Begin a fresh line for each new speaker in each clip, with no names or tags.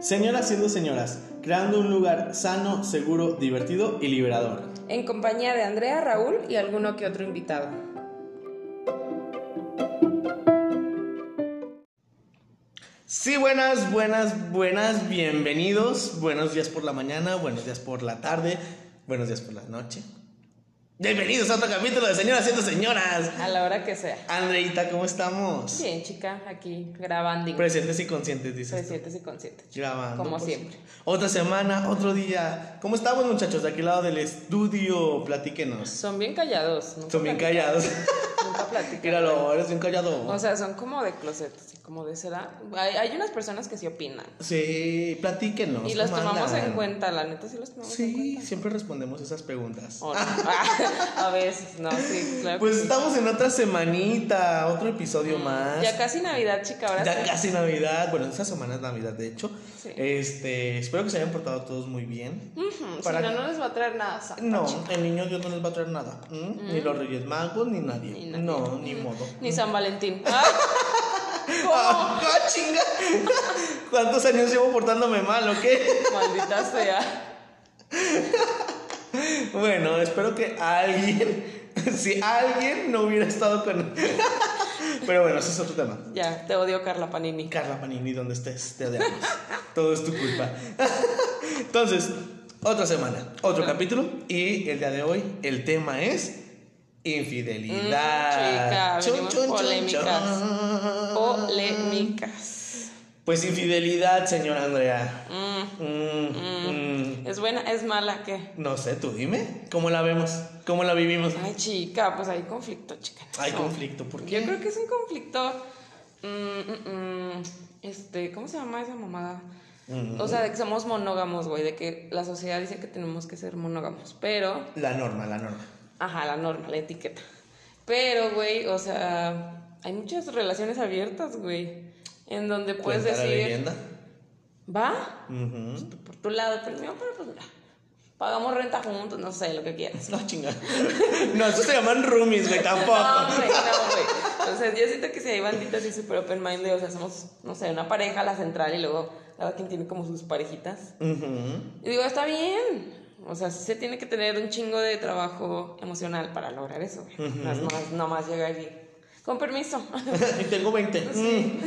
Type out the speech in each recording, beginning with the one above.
Señoras siendo señoras, creando un lugar sano, seguro, divertido y liberador.
En compañía de Andrea, Raúl y alguno que otro invitado.
Sí, buenas, buenas, buenas, bienvenidos. Buenos días por la mañana, buenos días por la tarde, buenos días por la noche. Bienvenidos a otro capítulo de Señoras siendo señoras.
A la hora que sea.
Andreita, ¿cómo estamos?
Bien, chica, aquí grabando.
Presentes y conscientes, dices. tú.
Presentes y conscientes.
Grabando.
Como
pues.
siempre.
Otra semana, otro día. ¿Cómo estamos, muchachos? De aquel lado del estudio, platíquenos.
Son bien callados. nunca
Son bien
platican.
callados.
Nunca platican.
Míralo, eres bien callado.
O sea, son como de closet, como de seda. Hay, hay unas personas que sí opinan.
Sí, platíquenos.
Y los
¿cómo
tomamos en cuenta, la neta sí los tomamos en
Sí,
cuenta.
siempre respondemos esas preguntas.
No. a veces, no, sí, claro.
Pues
sí.
estamos en otra semanita, otro episodio más.
Mm, Ya casi Navidad, chica, ahora
Ya
sí.
casi Navidad. Bueno, esta semana es Navidad, de hecho.
Sí.
Este, espero que se hayan portado todos muy bien.
Ujú,
Para-
Si no, no les va a traer nada. santa,
No,
chica.
el niño Dios no les va a traer nada. Ni los Reyes Magos, ni nadie.
Ni nadie.
No, ni modo.
Ni San Valentín. ¡Ah!
¡Ah, ah, chinga! ¿Cuántos años llevo portándome mal o qué?
Maldita sea.
Bueno, espero que alguien, si alguien no hubiera estado con... Pero bueno, ese es otro tema.
Ya, te odio, Carla Panini.
Carla Panini, donde estés, te odiamos. Todo es tu culpa. Entonces, otra semana, otro capítulo. Y el día de hoy, el tema es infidelidad.
Mm, chica, polémicas. Polémicas.
Pues infidelidad, señora Andrea.
Mm,
Mm, mm.
¿Es buena? ¿Es mala? ¿Qué?
No sé, tú dime. ¿Cómo la vemos? ¿Cómo la vivimos?
Ay, chica, pues hay conflicto, chica.
Hay
No.
conflicto, ¿por
Yo
qué?
creo que es un conflicto. este, ¿cómo se llama esa mamada? O sea, de que somos monógamos, güey, de que la sociedad dice que tenemos que ser monógamos, pero
La norma, la norma.
Ajá, la norma, la etiqueta. Pero, güey, o sea, hay muchas relaciones abiertas, güey. En donde puedes
la
decir,
leyenda.
va,
Ujú.
tú por tu lado, pero el mío, pero pues mira, pagamos renta juntos, no sé, lo que quieras.
No, chinga. No, eso se llaman roomies, güey, tampoco.
No, güey, no, güey. O sea, yo siento que si hay banditas así súper open minded, o sea, somos, no sé, una pareja, la central, y luego cada quien tiene como sus parejitas.
Ujú.
Y digo, está bien. O sea, sí se tiene que tener un chingo de trabajo emocional para lograr eso, güey. No es más, nomás llegar y... Con permiso.
y tengo 20. Mm.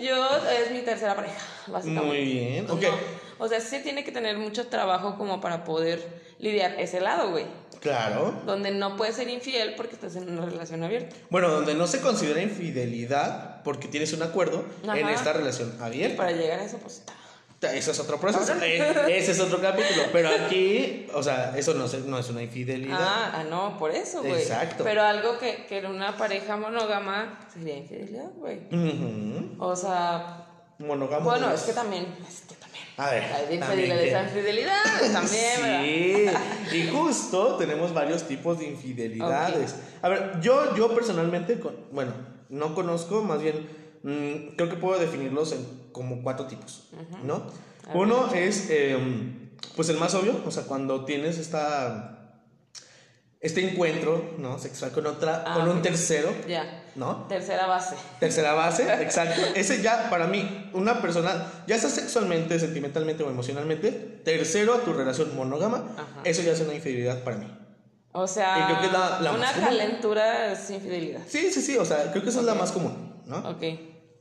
Yo es mi tercera pareja, básicamente.
Muy bien. Ok.
No, o sea, sí se tiene que tener mucho trabajo como para poder lidiar ese lado, güey.
Claro.
Donde no puedes ser infiel porque estás en una relación abierta.
Bueno, donde no se considera infidelidad porque tienes un acuerdo en esta relación
Y
abierta.
para llegar a eso, pues está.
Ese es otro proceso. Ese es otro capítulo. Pero aquí, o sea, eso no, se- no es una infidelidad.
Ah, ah, no, por eso, güey.
Exacto.
Pero algo que, que en una pareja monógama sería infidelidad, güey. O sea,
Monógamo.
bueno, es que también, es que también.
A ver.
Hay infidelidad,
que-
infidelidad también.
Sí, y justo tenemos varios tipos de infidelidades. A ver, yo, yo personalmente, con- bueno, no conozco, más bien, mm, creo que puedo definirlos en como cuatro tipos, ¿no?
A
Uno es, eh, pues el más obvio, o sea, cuando tienes esta, este encuentro, ¿no? Sexual con otra,
Ah,
con un tercero,
Ya.
¿no?
Tercera base.
Tercera base, exacto. Ese ya, para mí, una persona, ya sea sexualmente, sentimentalmente o emocionalmente, tercero a tu relación monógama,
Ajá.
eso ya es una infidelidad para mí.
O sea,
Y creo que es la- la
una
más común.
calentura es infidelidad.
Sí, sí, sí, o sea, creo que esa es la más común, ¿no?
Ok.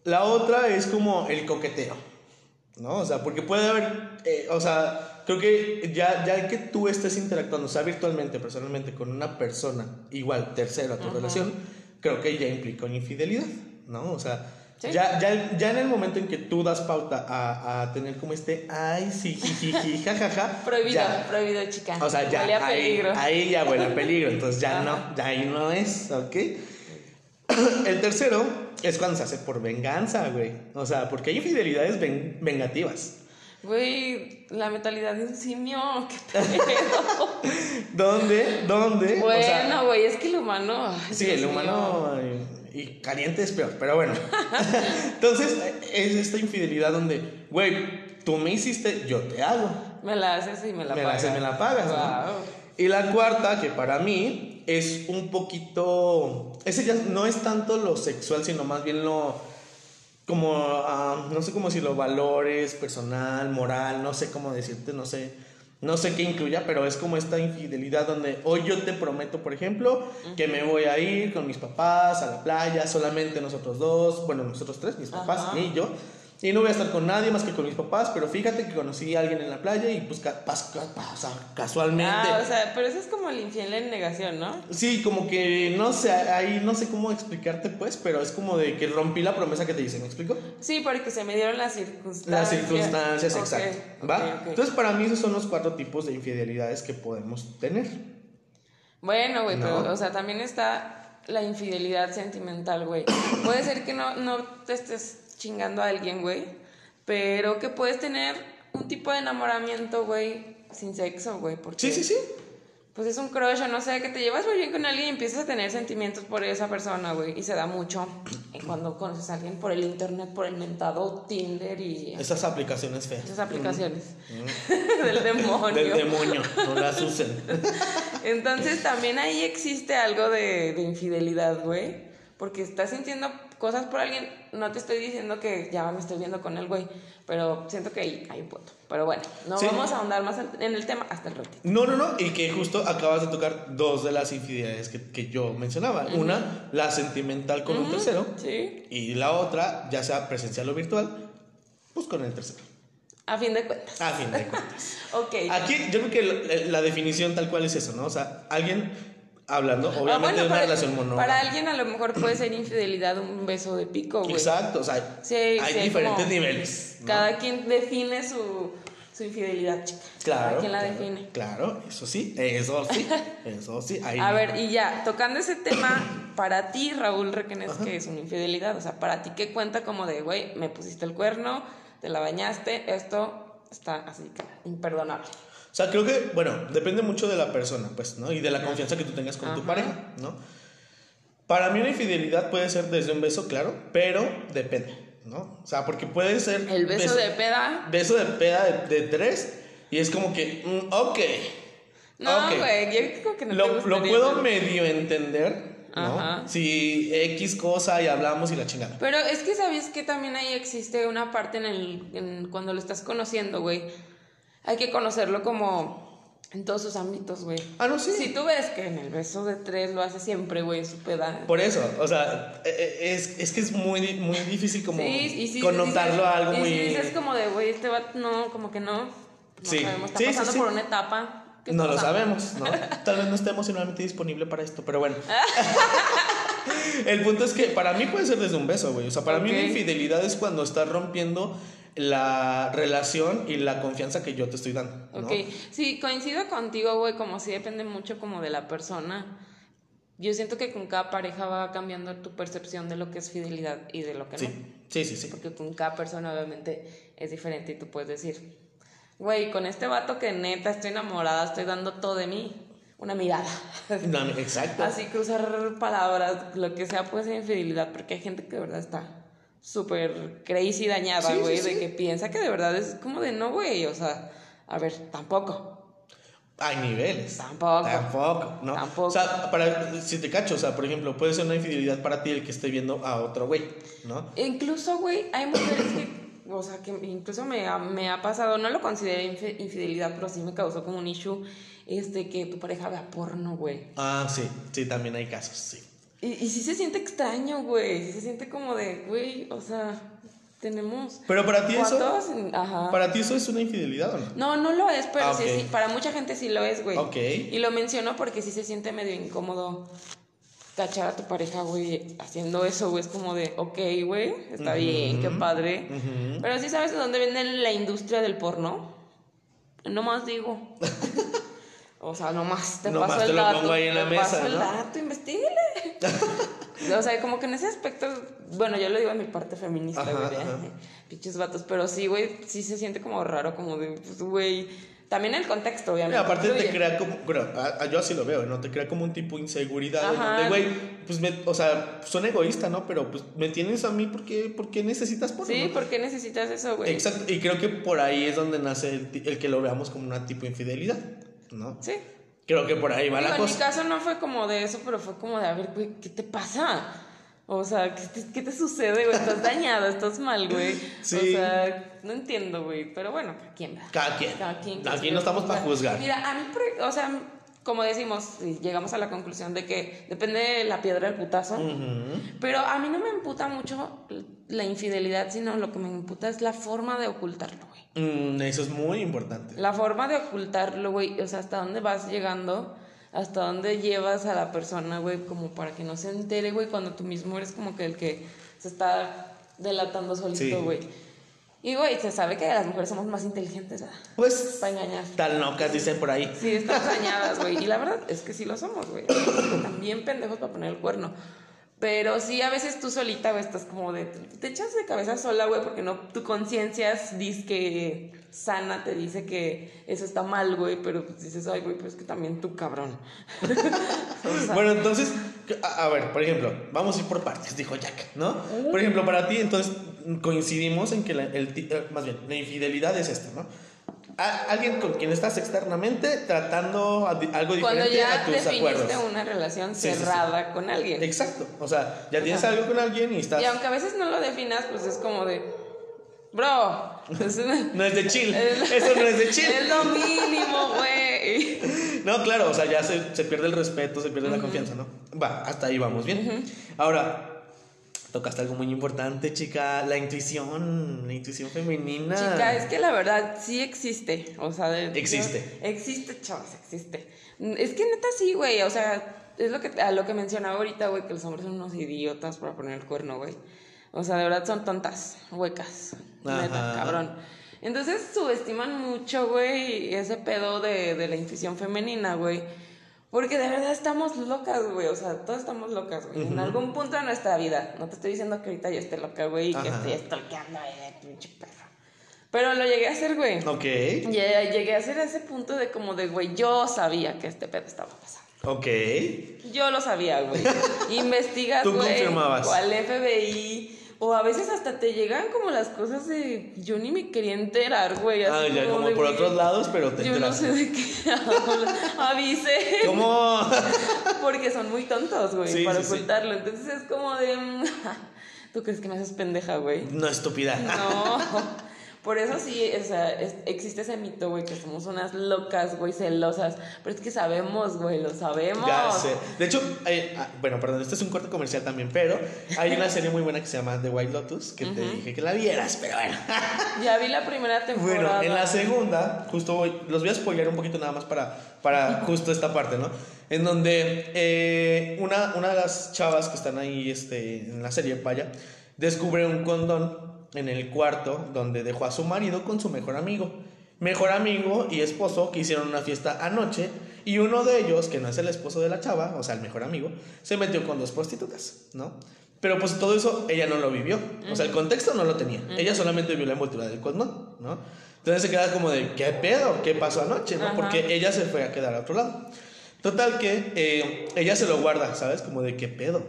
La otra es como el coqueteo, ¿no? O sea, porque puede haber, eh, o sea, creo que ya, ya que tú estés interactuando, sea virtualmente, personalmente, con una persona igual, tercero a tu relación, creo que ya implica una infidelidad, ¿no? O sea,
Sí.
ya, ya, ya en el momento en que tú das pauta a, a tener como este, ay, sí, jijiji, jajaja.
Prohibido,
ya.
prohibido, chica.
O sea, ya
Huele a
ahí,
peligro.
ahí ya huele a peligro, entonces ya
Ajá.
no, ya ahí no es, ¿ok? El tercero es cuando se hace por venganza, güey. O sea, porque hay infidelidades ven- vengativas.
Güey, la mentalidad de un simio. ¿Qué pedo?
¿Dónde? ¿Dónde? O sea,
bueno, güey, es que el humano.
sí,
Dios
el humano y, y caliente es peor, pero bueno. Entonces, es esta infidelidad donde, güey, tú me hiciste, yo te hago.
Me la haces y me la
me la
pagas.
haces, me la pagas, ¿no? Y la cuarta, que para mí es un poquito. Ese ya no es tanto lo sexual, sino más bien lo. Como, ah, no sé cómo decirlo, valores, personal, moral, no sé cómo decirte, no sé. No sé qué incluya, pero es como esta infidelidad donde hoy yo te prometo, por ejemplo, que me voy a ir con mis papás a la playa, solamente nosotros dos, bueno, nosotros tres, mis papás
Ajá.
y yo. Y no voy a estar con nadie más que con mis papás, pero fíjate que conocí a alguien en la playa y pues ca- pas- ca- pa- o sea, casualmente.
Ah, o sea, pero eso es como el infiel en negación, ¿no?
Sí, como que no sé, ahí no sé cómo explicarte pues, pero es como de que rompí la promesa que te hice, ¿me explico?
Sí, porque se me dieron las circunstancias.
Las circunstancias, exacto. ¿Va? Entonces para mí esos son los cuatro tipos de infidelidades que podemos tener.
Bueno, güey,
No.
pero, o sea, también está la infidelidad sentimental, güey. Puede ser que no, no te estés chingando a alguien, güey, pero que puedes tener un tipo de enamoramiento, güey, sin sexo, güey, porque...
Sí, sí, sí.
Pues es un crush, o no sé, que te llevas muy bien con alguien y empiezas a tener sentimientos por esa persona, güey, y se da mucho cuando conoces a alguien por el internet, por el mentado Tinder y
Esas aplicaciones feas.
esas aplicaciones del demonio.
Del demonio, no las usen.
Entonces también ahí existe algo de, de infidelidad, güey. Porque estás sintiendo cosas por alguien. No te estoy diciendo que ya me estoy viendo con él, güey. Pero siento que ahí hay un punto. Pero bueno, no
Sí.
vamos a ahondar más en, el tema hasta el ratito.
No, no, no, y que justo acabas de tocar dos de las infidelidades que, que yo mencionaba. Una, la sentimental con un tercero,
Sí.
y la otra, ya sea presencial o virtual, pues con el tercero.
A fin de cuentas.
A fin de cuentas.
Ok.
Aquí yo creo que la, la definición tal cual es eso, ¿no? O sea, alguien hablando,
Ah,
obviamente,
bueno,
de una relación monógama.
para alguien a lo mejor puede ser infidelidad un beso de pico, güey.
Exacto, o sea,
Sí,
hay
sí,
diferentes niveles. ¿no?
Cada quien define su, su infidelidad, chica.
Claro.
Cada quien la
claro,
define.
Claro, eso sí, eso sí, eso sí. Ahí.
A ver, y ya, tocando ese tema, para ti, Raúl Requenes, que es una infidelidad, o sea, para ti, ¿qué cuenta como de, güey, me pusiste el cuerno, te la bañaste, esto está así imperdonable?
O sea, creo que, bueno, depende mucho de la persona, pues, ¿no? Y de la confianza que tú tengas con tu pareja, ¿no? Para mí una infidelidad puede ser desde un beso, claro, pero depende, ¿no? O sea, porque puede ser...
El beso de peda.
Beso de peda de, de tres y es como que, mm, ok.
No, güey, yo creo que no
Lo, lo puedo medio entender, ¿no?
Ajá.
Si X cosa y hablamos y la chingada.
Pero es que sabías que también ahí existe una parte en el en cuando lo estás conociendo, güey. Hay que conocerlo como en todos sus ámbitos, güey.
Ah, no, sí.
Si tú ves que en el beso de tres lo hace siempre, güey, su peda.
Por eso, o sea, eh, eh, es, es que es muy, muy difícil como
Sí, si
connotarlo
dices-
a algo
y
muy...
si dices como de, güey, este va, no, como que no. No
Sí.
sabemos, está
Sí, sí,
pasando
sí.
por una etapa. ¿Qué
No lo sabemos, ¿no? Tal vez no esté emocionalmente disponible para esto, pero bueno. El punto es que para mí puede ser desde un beso, güey. O sea, para mí
Ok.
infidelidad es cuando estás rompiendo la relación y la confianza que yo te estoy dando. ¿no?
Ok, sí, coincido contigo, güey, como si depende mucho como de la persona. Yo siento que con cada pareja va cambiando tu percepción de lo que es fidelidad y de lo que no.
Sí, sí, sí. sí.
Porque con cada persona obviamente es diferente y tú puedes decir, güey, con este vato que neta estoy enamorada, estoy dando todo de mí, una mirada.
No, exacto.
Así cruzar palabras, lo que sea, puede ser infidelidad, porque hay gente que de verdad está súper crazy dañada,
Sí, sí,
güey,
sí.
de que piensa que de verdad es como de no, güey, o sea, a ver, tampoco.
Hay niveles.
Tampoco.
Tampoco, ¿no?
Tampoco.
O sea, para, si te cacho, o sea, por ejemplo, puede ser una infidelidad para ti el que esté viendo a otro güey, ¿no?
Incluso, güey, hay mujeres que, o sea, que incluso me ha, me ha pasado, no lo consideré infi- infidelidad, pero sí me causó como un issue, este, que tu pareja vea porno, güey.
Ah, sí, sí, también hay casos, sí.
Y, y sí se siente extraño, güey, sí se siente como de, güey, o sea, tenemos...
Pero para ti.
Ajá.
para ti eso es una infidelidad o no?
No, no lo es, pero
Ah,
sí, sí, para mucha gente sí lo es, güey.
Ok.
Y lo menciono porque sí se siente medio incómodo cachar a tu pareja, güey, haciendo eso, güey. Es como de, ok, güey, está bien, qué padre. Pero sí sabes de dónde viene la industria del porno. No más digo. O sea, nomás te
Nomás
paso
te
el
lo
dato.
pongo ahí en la
te
mesa,
paso el
¿no?
dato, investigale. O sea, como que en ese aspecto, bueno, yo lo digo en mi parte feminista, güey, de, pinches vatos, pero sí, güey, sí se siente como raro, como de, pues, güey, también el contexto,
Y
obviamente.
aparte te crea como, bueno, a- a- yo así lo veo, ¿no? Te crea como un tipo de inseguridad,
Ajá.
donde, güey, pues, me, o sea, son egoísta, ¿no? Pero, pues, me tienes a mí porque, porque necesitas porno,
Sí,
¿no?
¿por qué necesitas eso, güey?
Exacto, y creo que por ahí es donde nace el, el que lo veamos como una tipo de infidelidad, ¿no?
Sí.
Creo que por ahí va
Digo,
la
en mi
cosa.
caso no fue como de eso, pero fue como de, a ver, güey, ¿qué te pasa? O sea, ¿qué te, qué te sucede, güey? Estás dañado, estás mal, güey.
Sí.
O sea, no entiendo, güey. Pero bueno, ¿a quién va?
Cada quien.
Cada quien.
Aquí no estamos para juzgar.
Mira, a mí, o sea, como decimos, llegamos a la conclusión de que depende de la piedra del putazo. Pero a mí no me emputa mucho la infidelidad, sino lo que me emputa es la forma de ocultarlo, güey.
Mm, eso es muy importante.
La forma de ocultarlo, güey, o sea, hasta dónde vas llegando, hasta dónde llevas a la persona, güey, como para que no se entere, güey, cuando tú mismo eres como que el que se está delatando solito, güey. Y, güey, se sabe que las mujeres somos más inteligentes, ¿verdad?
Pues,
Para engañar.
tan locas dicen por ahí.
Sí, estamos dañadas, güey. Y la verdad es que sí lo somos, güey. También pendejos para poner el cuerno. Pero sí, a veces tú solita, güey, estás como de. Te echas de cabeza sola, güey, porque no. Tu conciencia dice que sana, te dice que eso está mal, güey, pero pues dices, ay, güey, pues es que también tú, cabrón. O sea,
Bueno, entonces, a, a ver, por ejemplo, vamos a ir por partes, dijo Jack, ¿no? Por ejemplo, para ti, entonces, coincidimos en que la, el, eh, más bien, la infidelidad es esto, ¿no? A- alguien con quien estás externamente tratando algo
cuando
diferente
ya
a tus acuerdos.
una relación
Sí, sí, sí.
cerrada con alguien.
Exacto, o sea, ya tienes
Ajá.
algo con alguien y estás...
Y aunque a veces no lo definas, pues es como de. Bro. es una-
No es de chill,
Es-
eso no es de chill.
Es lo mínimo, güey.
No, claro, o sea, ya se, se pierde el respeto, se pierde la confianza, ¿no? Va, hasta ahí vamos bien. Ahora, tocaste algo muy importante, chica, la intuición, la intuición femenina.
Chica, es que la verdad sí existe. O sea, de-
Existe.
yo- existe, chavas, existe. Es que neta sí, güey. O sea, es lo que, a lo que mencionaba ahorita, güey, que los hombres son unos idiotas para poner el cuerno, güey. O sea, de verdad son tontas, huecas. Neta, cabrón. Entonces subestiman mucho, güey, ese pedo de, de la intuición femenina, güey. Porque de verdad estamos locas, güey. O sea, todas estamos locas, güey. En algún punto de nuestra vida. No te estoy diciendo que ahorita yo esté loca, güey, y que
Ajá.
estoy stalkeando de pinche perro. Pero lo llegué a hacer, güey.
Ok,
Llegué, a hacer ese punto de como de, güey, yo sabía que este pedo estaba pasando.
ok.
Yo lo sabía, güey. Investigas,
Tú
güey.
confirmabas.
O al FBI. O a veces hasta te llegan como las cosas de. Yo ni me quería enterar, güey.
Ah, ya, como
de,
por
güey,
otros lados, pero te
Yo no sé de qué. Avise.
¿Cómo?
Porque son muy tontos, güey,
Sí,
para
sí, sí.
ocultarlo. Entonces es como de. mm, ¿Tú crees que me haces pendeja, güey?
No, estúpida.
No. Por eso sí, o sea, es- existe ese mito, güey, que somos unas locas, güey, celosas. Pero es que sabemos, güey, lo sabemos.
Ya sé. De hecho, hay- ah, bueno, perdón, este es un corte comercial también, pero hay una serie muy buena que se llama The White Lotus, que te dije que la vieras, pero bueno.
Ya vi la primera temporada.
Bueno, en la segunda, justo voy, los voy a spoiler un poquito nada más para, para justo esta parte, ¿no? En donde eh, una, una de las chavas que están ahí este, en la serie, vaya, descubre un condón en el cuarto donde dejó a su marido con su mejor amigo. Mejor amigo y esposo que hicieron una fiesta anoche y uno de ellos, que no es el esposo de la chava, o sea, el mejor amigo, se metió con dos prostitutas, ¿no? Pero pues todo eso ella no lo vivió, o sea, el contexto no lo tenía, ella solamente vio la envoltura del condón, ¿no? Entonces se queda como de, ¿qué pedo? ¿Qué pasó anoche? ¿no? Porque ella se fue a quedar a otro lado. Total que eh, ella se lo guarda, ¿sabes? Como de, ¿qué pedo?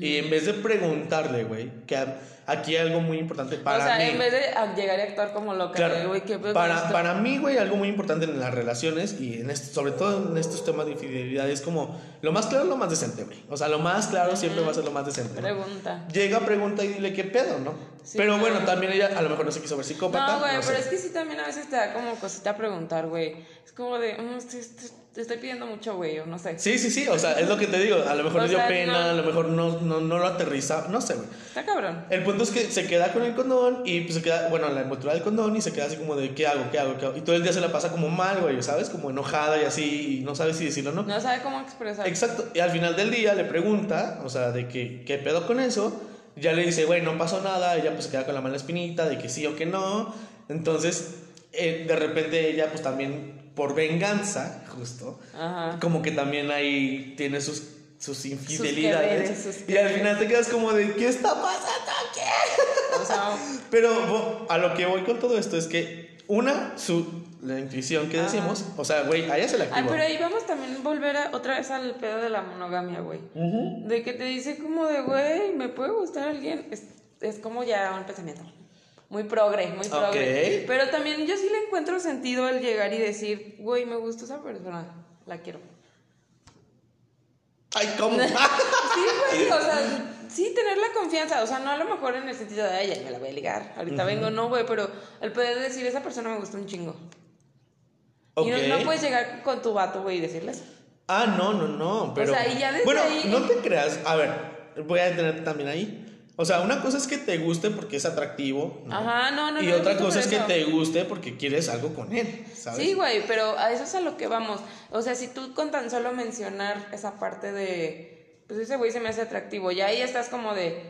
Y en vez de preguntarle, güey, que a- aquí hay algo muy importante para
o sea,
mí.
en vez de a- llegar y actuar como loca,
Claro,
güey, ¿qué
para, para mí, güey, algo muy importante en las relaciones y en este- sobre todo en estos temas de infidelidad es como lo más claro, lo más decente, güey. O sea, lo más claro siempre va a ser lo más decente. ¿no?
Pregunta.
Llega, pregunta y dile qué pedo, ¿no?
Sí,
pero
claro.
bueno, también ella a lo mejor no se quiso ver psicópata.
No, güey,
no
pero
sé.
es que sí también a veces te da como cosita a preguntar, güey. Es como de, mm, te, te- te estoy pidiendo mucho, güey, o no sé.
Sí, sí, sí, o sea, es lo que te digo. A lo mejor le dio
sea,
pena,
no-
a lo mejor no, no, no lo aterriza, no sé, güey.
Está cabrón.
El punto es que se queda con el condón y pues se queda, bueno, la envoltura del condón y se queda así como de, ¿qué hago? ¿Qué hago? ¿Qué hago? Y todo el día se la pasa como mal, güey, ¿sabes? Como enojada y así, y no sabe si decirlo o no.
No sabe cómo expresar.
Exacto. Y al final del día le pregunta, o sea, de que, ¿qué pedo con eso? Ya le dice, güey, no pasó nada. Ella pues se queda con la mala espinita de que sí o que no. Entonces, eh, de repente ella pues también, por venganza, justo,
Ajá.
como que también ahí tiene sus, sus infidelidades.
quereres, sus
y al final te quedas como de, ¿qué está pasando aquí?
O sea,
Pero a lo que voy con todo esto es que, una, su, la intuición que
Ajá.
decimos, o sea, güey, a ella se la
Ay,
activó.
pero ahí vamos también a volver a- otra vez al pedo de la monogamia, güey. De que te dice como de, güey, me puede gustar alguien. Es, es como ya un pensamiento. Muy progre, muy progre.
Ok.
Pero también yo sí le encuentro sentido el llegar y decir, güey, me gusta esa persona, la quiero.
Ay, ¿cómo?
Sí, güey, o sea, sí, tener la confianza, o sea, no a lo mejor en el sentido de, ay, me la voy a ligar, ahorita vengo, no, güey, pero el poder decir, esa persona me gusta un chingo.
Ok.
Y no, no puedes llegar con tu vato, güey, y decirles.
Ah, no, no, no. Pero,
sea, y ya desde
bueno,
ahí-
no te creas. A ver, voy a detenerte también ahí. O sea, una cosa es que te guste porque es atractivo. ¿no?
Ajá, no, no,
Y
no,
otra cosa es que te guste porque quieres algo con él, ¿sabes?
Sí, güey, pero a eso es a lo que vamos. O sea, si tú con tan solo mencionar esa parte de, pues ese güey se me hace atractivo, ya ahí estás como de,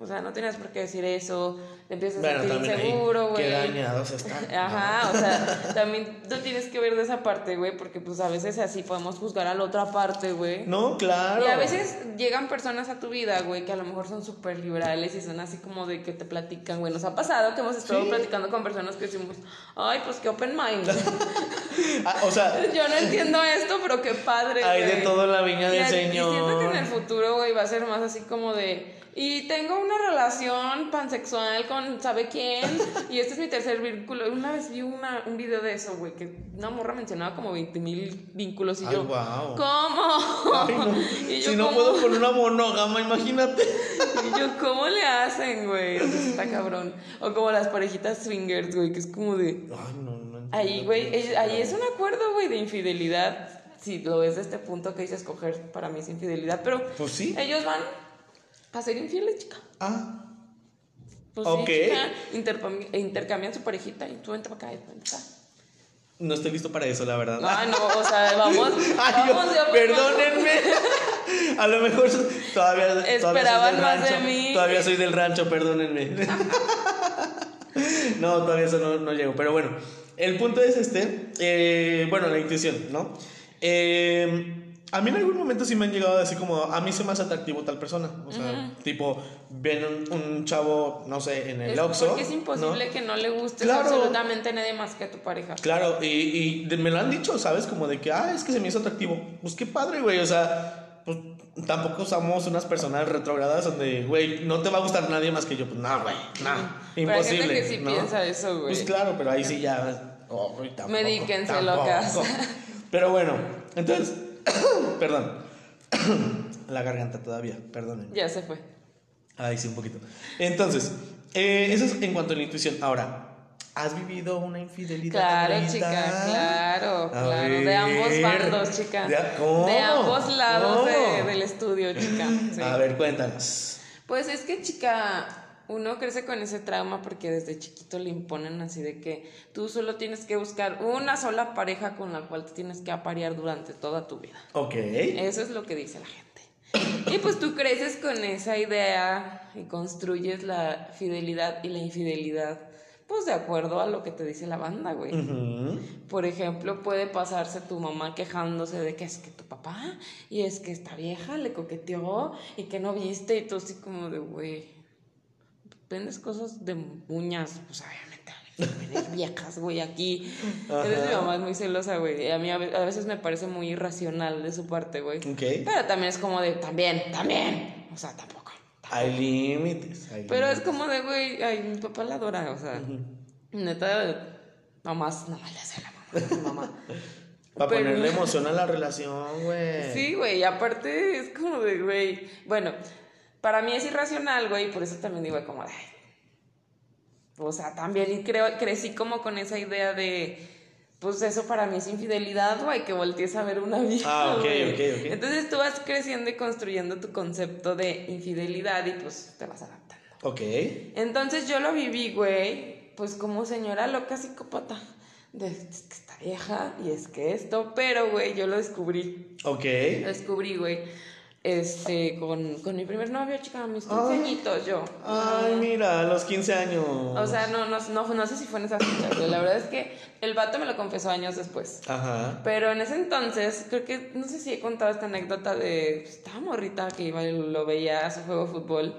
o sea, no tienes por qué decir eso, te empiezas a sentir inseguro, güey.
qué dañados están.
Ajá, o sea, también tú tienes que ver de esa parte, güey, porque pues a veces así podemos juzgar a la otra parte, güey.
No, claro.
Y a veces llegan personas a tu vida, güey, que a lo mejor son súper liberales y son así como de que te platican, güey. Nos ha pasado que hemos estado
Sí.
platicando con personas que decimos, ay, pues qué open mind.
Ah, o sea,
Yo no entiendo esto, pero qué padre.
hay de todo en la viña del Señor.
Y siento que en el futuro, güey, va a ser más así como de. Y tengo una relación pansexual con sabe quién. y este es mi tercer vínculo. Una vez vi una, un video de eso, güey, que una morra mencionaba como 20 mil vínculos. Y
Ay,
yo,
guau.
¿cómo?
Ay, no.
y yo,
Si no
¿cómo?
puedo con una monógama, imagínate.
Y yo, ¿cómo le hacen, güey? O sea, está cabrón. O como las parejitas swingers, güey, que es como de.
Ay, no, no.
Ahí, güey, es- ahí es un acuerdo, güey, de infidelidad. Si lo ves de este punto que dices escoger, para mí es infidelidad. Pero
Pues sí.
ellos van a ser infieles, chica.
Ah,
Pues
Ok.
sí, chica. Intercambian su parejita y tú vente para acá y tú para acá.
no estoy listo para eso, la verdad.
No, no, o sea, vamos.
Ay, yo-
vamos de
perdónenme. A lo mejor todavía, todavía
Esperaban
del
más de
rancho.
mí.
Todavía soy del rancho, perdónenme. No, todavía eso no, no llego. Pero bueno, el punto es este. eh, bueno, la intuición, ¿no? Eh, a mí en algún momento sí me han llegado así como, a mí se me hace atractivo tal persona. O sea, tipo, ven un, un chavo, no sé, en el
Es
Oxxo.
porque es
¿no?
imposible que no le guste
Claro.
absolutamente a nadie más que a tu pareja.
Claro, y, y me lo han dicho, ¿sabes? Como de que, ah, es que se me hizo atractivo. Pues qué padre, güey. O sea, pues tampoco somos unas personas retrogradas donde, güey, no te va a gustar nadie más que yo. Pues no, güey, no.
Pero hay gente
Imposible.
que sí
¿no?
piensa eso, güey.
Pues claro, pero ahí sí ya. oh, tampoco,
Medíquense,
tampoco.
locas.
Pero bueno, entonces, perdón. La garganta todavía, perdónenme.
Ya se fue.
Ay, sí, un poquito. Entonces, eh, eso es en cuanto a la intuición. Ahora, ¿has vivido una infidelidad?
Claro, chica, claro,
A
claro. De ambos bandos, chica.
¿De, ¿cómo?
De ambos lados del estudio, chica. sí.
A ver, cuéntanos.
Pues es que, chica, uno crece con ese trauma porque desde chiquito le imponen así de que tú solo tienes que buscar una sola pareja con la cual te tienes que aparear durante toda tu vida.
Ok.
Eso es lo que dice la gente. Y pues tú creces con esa idea y construyes la fidelidad y la infidelidad, pues de acuerdo a lo que te dice la banda, güey. Por ejemplo, puede pasarse tu mamá quejándose de que es que tu papá y es que esta vieja le coqueteó y que no viste y tú así como de, güey, vendes cosas de uñas, pues obviamente vendes viejas, güey, aquí. Entonces mi mamá es muy celosa, güey. y A mí a ve- a veces me parece muy irracional de su parte, güey.
Ok.
Pero también es como de, también, también. O sea, tampoco.
Hay límites.
Pero es como de, güey, ay, mi papá la adora, o sea, neta, nomás, nomás le hace a la mamá, mamá.
Para
pero-
ponerle emoción a la relación, güey.
Sí, güey, y aparte es como de, güey, bueno, para mí es irracional, güey, por eso también digo como, ay, o sea, también creo, crecí como con esa idea de, pues eso para mí es infidelidad, güey, que voltees a ver una vieja,
Ah, ok,
güey.
ok, ok.
Entonces tú vas creciendo y construyendo tu concepto de infidelidad y pues te vas adaptando.
Ok.
Entonces yo lo viví, güey, pues como señora loca psicópata. De, es que está vieja y es que esto, pero, güey, yo lo descubrí.
Ok.
Lo descubrí, güey, este, con, con mi primer novio, chica, a mis 15
Ay.
añitos, yo.
Ay, mira, a los 15 años.
O sea, no, no, no, no sé si fue en esa fecha, güey. La verdad es que el vato me lo confesó años después.
Ajá.
Pero en ese entonces, creo que, no sé si he contado esta anécdota de, pues, estaba morrita que iba y lo veía a su juego de fútbol,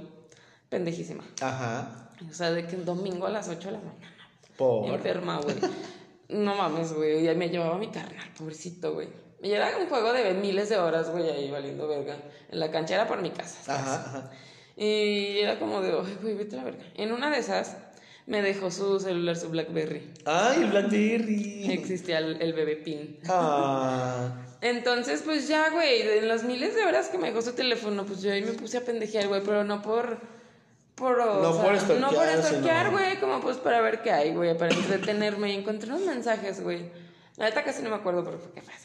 pendejísima.
Ajá.
O sea, de que un domingo a las 8 de la mañana.
Por.
Enferma, güey. No mames, güey. Y me llevaba mi carnal, pobrecito, güey. Y era un juego de miles de horas, güey, ahí valiendo verga. En la cancha era por mi casa.
Ajá, ajá.
Y era como de, ay, güey, vete a la verga. En una de esas me dejó su celular, su Blackberry.
Ay, Blackberry.
Existía el, el bebé pin.
Ah.
Entonces, pues ya, güey, en las miles de horas que me dejó su teléfono, pues yo ahí me puse a pendejear, güey, pero no por. por
No
sea,
por stalkear,
No por
sino-
güey, como pues para ver qué hay, güey, para entretenerme. Y encontré unos mensajes, güey. La neta casi no me acuerdo, pero fue de años.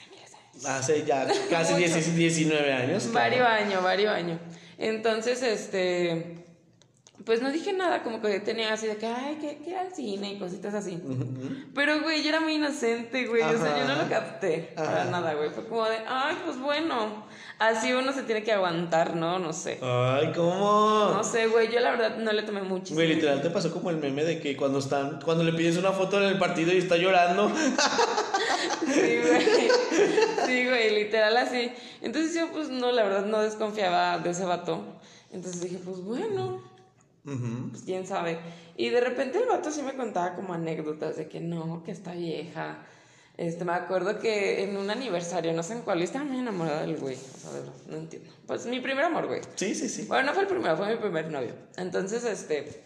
Hace ya casi
Mucho.
10 19 años. claro.
Varios años, varios años. Entonces, este. Pues no dije nada, como que tenía así de que, ay, que, que al cine y cositas así. Pero, güey, yo era muy inocente, güey. O sea, yo no lo capté para nada, güey. Fue como de, ay, pues bueno. Así uno se tiene que aguantar, ¿no? No sé.
Ay, ¿cómo?
No sé, güey. Yo la verdad no le tomé muchísimo.
Güey, literal te pasó como el meme de que cuando están, cuando le pides una foto en el partido y está llorando.
Sí, güey. Sí, güey, literal así. Entonces yo, pues no, la verdad no desconfiaba de ese vato. Entonces dije, pues bueno, Pues quién sabe. Y de repente el vato sí me contaba como anécdotas de que no, que está vieja. Este, me acuerdo que en un aniversario, no sé en cuál, yo estaba muy enamorada del güey. O sea, de verdad, no entiendo. Pues mi primer amor, güey.
Sí, sí, sí.
Bueno, no fue el primero, fue mi primer novio. Entonces, este,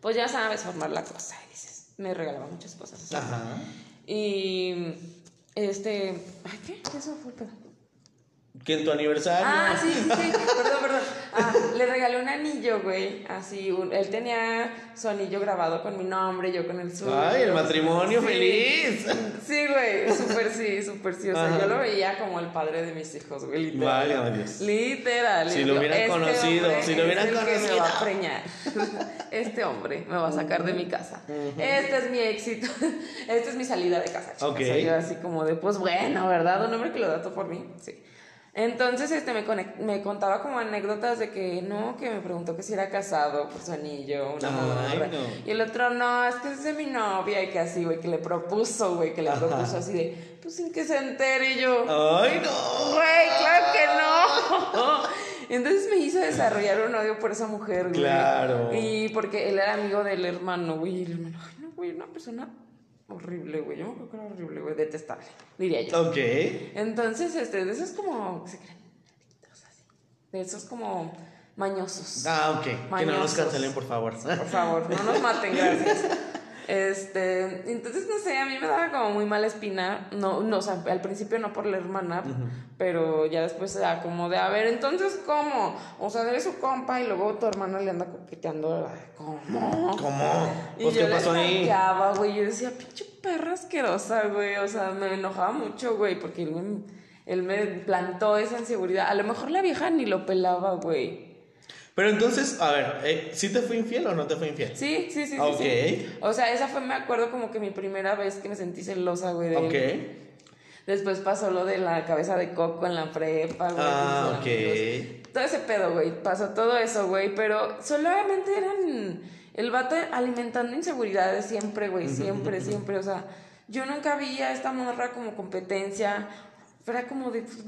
pues ya sabes formar la cosa. Y dices, me regalaba muchas cosas.
Ajá.
Y, este, ay, ¿qué? Eso fue el pedo.
Que en tu aniversario.
Ah, sí, sí, perdón, perdón. Ah, le regalé un anillo, güey. Así, un- él tenía su anillo grabado con mi nombre, yo con el suyo.
Ay, el matrimonio
Sí.
feliz.
Sí, güey, súper sí, súper sí. O sea,
Ajá.
yo lo veía como el padre de mis hijos, güey, literal.
Válgame Dios.
Literal.
Si
Y
lo hubieran
este
conocido, si lo hubieran
que me
conocido.
va a preñar. Este hombre me va a sacar de mi casa. Este es mi éxito. Esta es mi salida de casa. chicas.
Ok.
O sea, yo así como de, pues bueno, ¿verdad? Un hombre que lo da todo por mí. Sí. Entonces, este, me, conec- me contaba como anécdotas de que no, que me preguntó que si era casado por su anillo, una
Ay,
morra.
no.
Y el otro, no, es que es de mi novia y que así, güey, que le propuso, güey, que le propuso así de, pues sin que se entere y yo.
Ay, no.
Güey, claro que no. Entonces me hizo desarrollar un odio por esa mujer, güey.
Claro.
Y porque él era amigo del hermano, güey. Y el hermano, ay, no, güey, una persona horrible, güey. Yo me acuerdo que era horrible, güey. Detestable, diría yo.
Ok.
Entonces, este, de esos como. se creen así. De esos como mañosos.
Ah, ok. Que no nos
Mañosos.
cancelen, por favor.
Por favor, no nos maten, gracias. Este, entonces no sé, a mí me daba como muy mala espina, no, no, o sea, al principio no por la hermana, pero ya después era como de, a ver, entonces, ¿cómo? O sea, eres su compa y luego tu hermana le anda coqueteando, ¿cómo?
¿Cómo?
Y
Pues,
yo
¿qué
le
pasó ahí?
güey, yo decía, pinche perra asquerosa, güey, o sea, me enojaba mucho, güey, porque él me, él me plantó esa inseguridad, a lo mejor la vieja ni lo pelaba, güey.
Pero entonces, a ver, eh, ¿sí te fue infiel o no te fue infiel?
Sí, sí, sí, sí,
Ok.
sí. O sea, esa fue, me acuerdo, como que mi primera vez que me sentí celosa, güey. de él.
Ok.
Después pasó lo de la cabeza de coco en la prepa, güey.
Ah,
amigos. Todo ese pedo, güey. Pasó todo eso, güey. Pero solamente eran el vato alimentando inseguridades siempre, güey. Siempre, siempre. O sea, yo nunca vi a esta morra como competencia. Era como de, pues,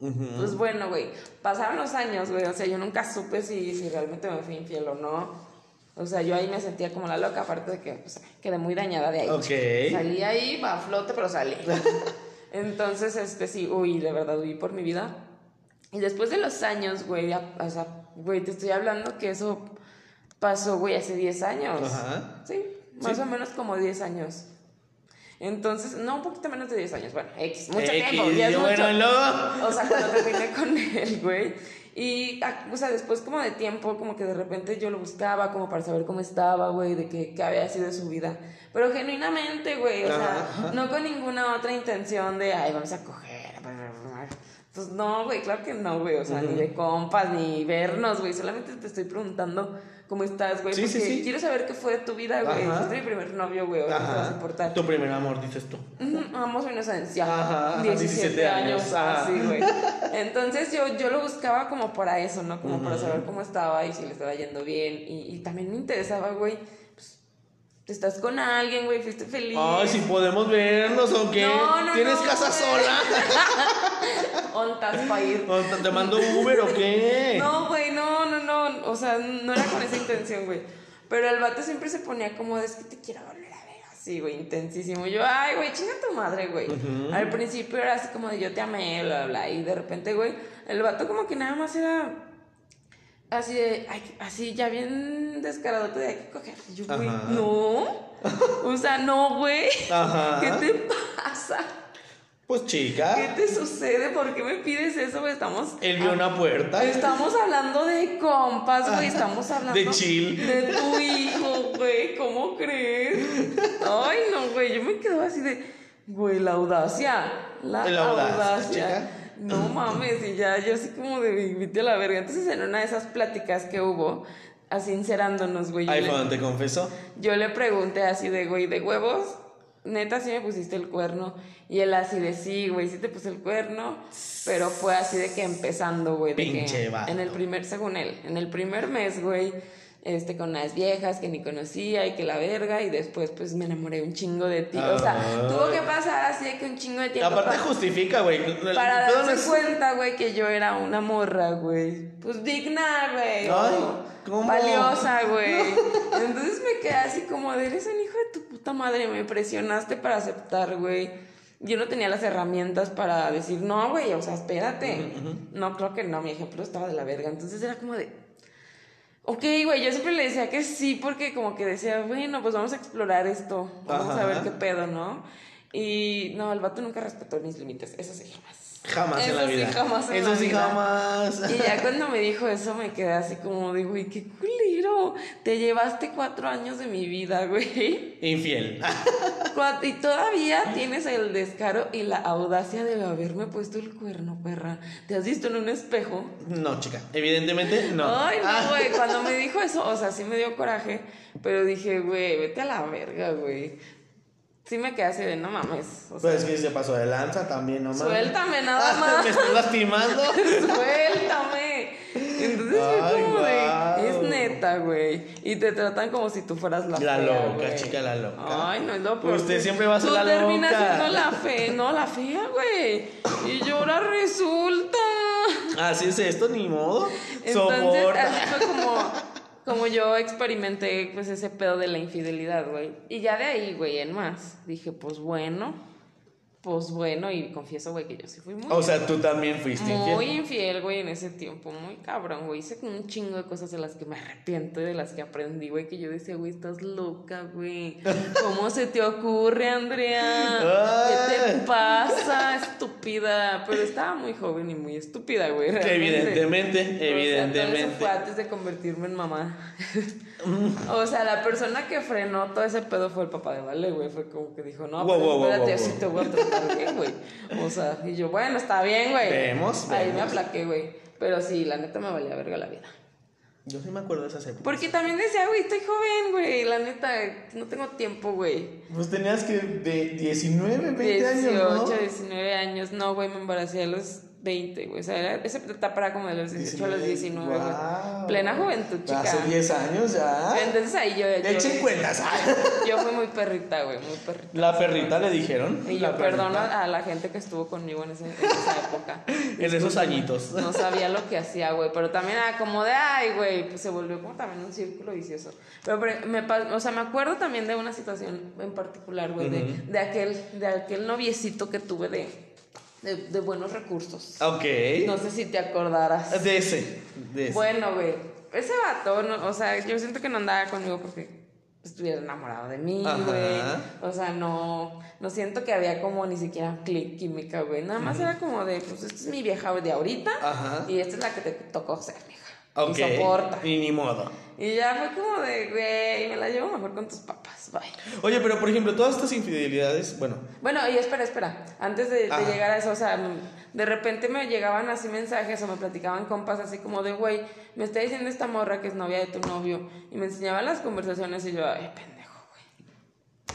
Pues bueno, güey, pasaron los años, güey, o sea, yo nunca supe si, si realmente me fui infiel o no. O sea, yo ahí me sentía como la loca, aparte de que pues, quedé muy dañada de ahí.
Ok.
Salí ahí, a flote, pero salí. Entonces, este, sí, uy, de verdad, huí por mi vida. Y después de los años, güey, o sea, güey, te estoy hablando que eso pasó, güey, hace 10 años.
Ajá.
Sí, más
Sí.
o menos como 10 años. Entonces, no, un poquito menos de 10 años. Bueno, X, mucho
X,
tiempo, ya es
bueno,
mucho. O sea, cuando terminé con él, güey. Y, ah, o sea, después como de tiempo, como que de repente yo lo buscaba como para saber cómo estaba, güey, de qué, qué había sido su vida. Pero genuinamente, güey, o sea,
Ajá.
no con ninguna otra intención de, ay, vamos a coger. Pues no, güey, claro que no, güey, o sea, ni de compas, ni vernos, güey, solamente te estoy preguntando cómo estás, güey,
Sí,
porque
sí.
quiero saber qué fue de tu vida, güey. Fuiste mi primer novio, güey, ahora te vas a importar.
Tu primer amor, dices tú.
Ujú, Amo su inocencia.
Ajá,
17,
17
años.
años, ajá.
Así, güey. Entonces yo, yo lo buscaba como para eso, ¿no? Como para saber cómo estaba y si le estaba yendo bien. Y, y también me interesaba, güey. Estás con alguien, güey, fuiste feliz.
Ay, si podemos vernos o qué.
No, no,
¿Tienes
no,
casa
güey.
sola?
Ontas para ir.
¿O te- ¿Te mando Uber o qué?
No, güey, no, no, no. O sea, no era con esa intención, güey. Pero el vato siempre se ponía como de es que te quiero volver a ver. Así, güey, intensísimo. Yo, ay, güey, chinga tu madre, güey. Al principio era así como de yo te amé, bla, bla, bla. Y de repente, güey, el vato como que nada más era así de, ay, así ya bien descarado, te hay que coger. Yo, güey, no. O sea, no, güey.
Ajá.
¿Qué te pasa?
Pues chica.
¿Qué te sucede? ¿Por qué me pides eso? Estamos.
Él vio una puerta.
Estamos hablando de compas, güey. Estamos hablando.
De chill.
De tu hijo, güey. ¿Cómo crees? Ay, no, güey. Yo me quedo así de. Güey, la audacia. La,
La audacia,
audacia.
chica.
No mames, y ya, yo así como de vete a la verga. Entonces, en una de esas pláticas que hubo, así sincerándonos, güey.
Ahí donde te confesó.
yo le pregunté así de, güey, de huevos, neta, sí me pusiste el cuerno. Y él así de, sí, güey, sí te puse el cuerno. Pero fue así de que empezando, güey. de que
vato.
En el primer, según él, en el primer mes, güey, este, con unas viejas que ni conocía y que la verga. Y después, pues, me enamoré un chingo de ti. O sea,
Ay.
tuvo que pasar así de que un chingo de tiempo.
Aparte
pa-
justifica, güey.
Para
no
darse
es-
cuenta, güey, que yo era una morra, güey. Pues digna, güey.
¿cómo?
Valiosa, güey. Entonces me quedé así como de, eres un hijo de tu puta madre, me presionaste para aceptar, güey. Yo no tenía las herramientas para decir, no, güey, o sea, espérate. No, creo que no, mi ejemplo estaba de la verga. Entonces era como de, ok, güey, yo siempre le decía que sí, porque como que decía, bueno, pues vamos a explorar esto, vamos a ver qué pedo, ¿no? Y no, el vato nunca respetó mis límites, eso sí, jamás.
Jamás en
Eso
la
sí,
vida.
jamás en
Eso
la
sí,
vida.
jamás.
Y ya cuando me dijo eso me quedé así como de, güey, qué culero. Te llevaste cuatro años de mi vida, güey.
Infiel.
Y todavía tienes el descaro y la audacia de haberme puesto el cuerno, perra. ¿Te has visto en un espejo?
No, chica. Evidentemente, no.
Ay,
Ah.
no, güey. Cuando me dijo eso, o sea, sí me dio coraje. Pero dije, güey, vete a la verga, güey. Sí me quedé así de, no mames. O sea,
Pues es que se pasó de lanza también, no mames.
suéltame nada más.
Me estás lastimando.
Suéltame. Entonces fue como
guau.
de, es neta, güey. Y te tratan como si tú fueras la,
La
fea,
loca, chica, la loca.
Ay, no es lo peor.
Usted siempre va a ser
Tú
la
terminas
loca.
siendo la fe, no la fea, güey. Y yo ahora resulta.
Así es esto, ni modo.
Entonces,
Soporta.
así fue como, como yo experimenté pues ese pedo de la infidelidad, güey. Y ya de ahí, güey, en más, dije, pues bueno, pues bueno, y confieso, güey, que yo sí fui muy...
O sea, tú también fuiste
Muy
infiel.
infiel, güey, en ese tiempo, muy cabrón, güey. Hice un chingo de cosas de las que me arrepiento y de las que aprendí, güey, que yo decía, güey, estás loca, güey. ¿Cómo se te ocurre, Andrea? ¿Qué te pasa, estúpida? Pero estaba muy joven y muy estúpida, güey. realmente.
Evidentemente,
O sea, todo eso
evidentemente.
fue antes de convertirme en mamá. o sea, la persona que frenó todo ese pedo fue el papá de Vale, güey. Fue como que dijo, no,
Wow,
pero
wow, wow,
espérate,
wow,
así te voy a tratar bien, güey. O sea, y yo, bueno, está bien, güey.
Vemos,
Ahí me
vemos.
aplaqué, güey. Pero sí, la neta me valía verga la vida.
Yo sí me acuerdo de esas épocas.
Porque también decía, güey, estoy joven, güey. La neta, no tengo tiempo, güey.
Pues tenías que de 19, 20 años,
18,
¿no?
19 años. No, güey, me embaracé a los 20, güey. O sea, era, esa etapa era como de los 18 a los 19, güey.
Guau.
Plena juventud, chica.
Hace 10 años ya.
Entonces ahí yo. yo
Echen cuentas.
Yo fui muy perrita, güey, muy perrita.
La perrita le dijeron.
Y yo perdono a la gente que estuvo conmigo en, ese- en esa época.
En esos añitos.
No sabía lo que hacía, güey. Pero también era como de, ay, güey, pues se volvió como también un círculo vicioso. Pero, pero me, o sea, me acuerdo también de una situación en particular, güey, de, de, aquel, de aquel noviecito que tuve de, de, de buenos recursos.
Ok.
No sé si te acordarás.
De ese. De ese.
Bueno, güey, ese vato, no, o sea, yo siento que no andaba conmigo porque estuviera enamorado de mí, güey. O sea, no, no siento que había como ni siquiera clic química, güey. Nada más era como de, pues esta es mi vieja de ahorita
Ajá.
y esta es la que te tocó ser, vieja.
Ok.
Y soporta.
Y ni modo.
Y ya fue como de, güey, me la llevo mejor con tus papás, bye.
Oye, pero por ejemplo, todas estas infidelidades, bueno,
Bueno, y espera, espera. Antes de, llegar a eso, o sea, de repente me llegaban así mensajes o me platicaban compas así como de, güey, me está diciendo esta morra que es novia de tu novio. Y me enseñaban las conversaciones y yo, ay, pendejo.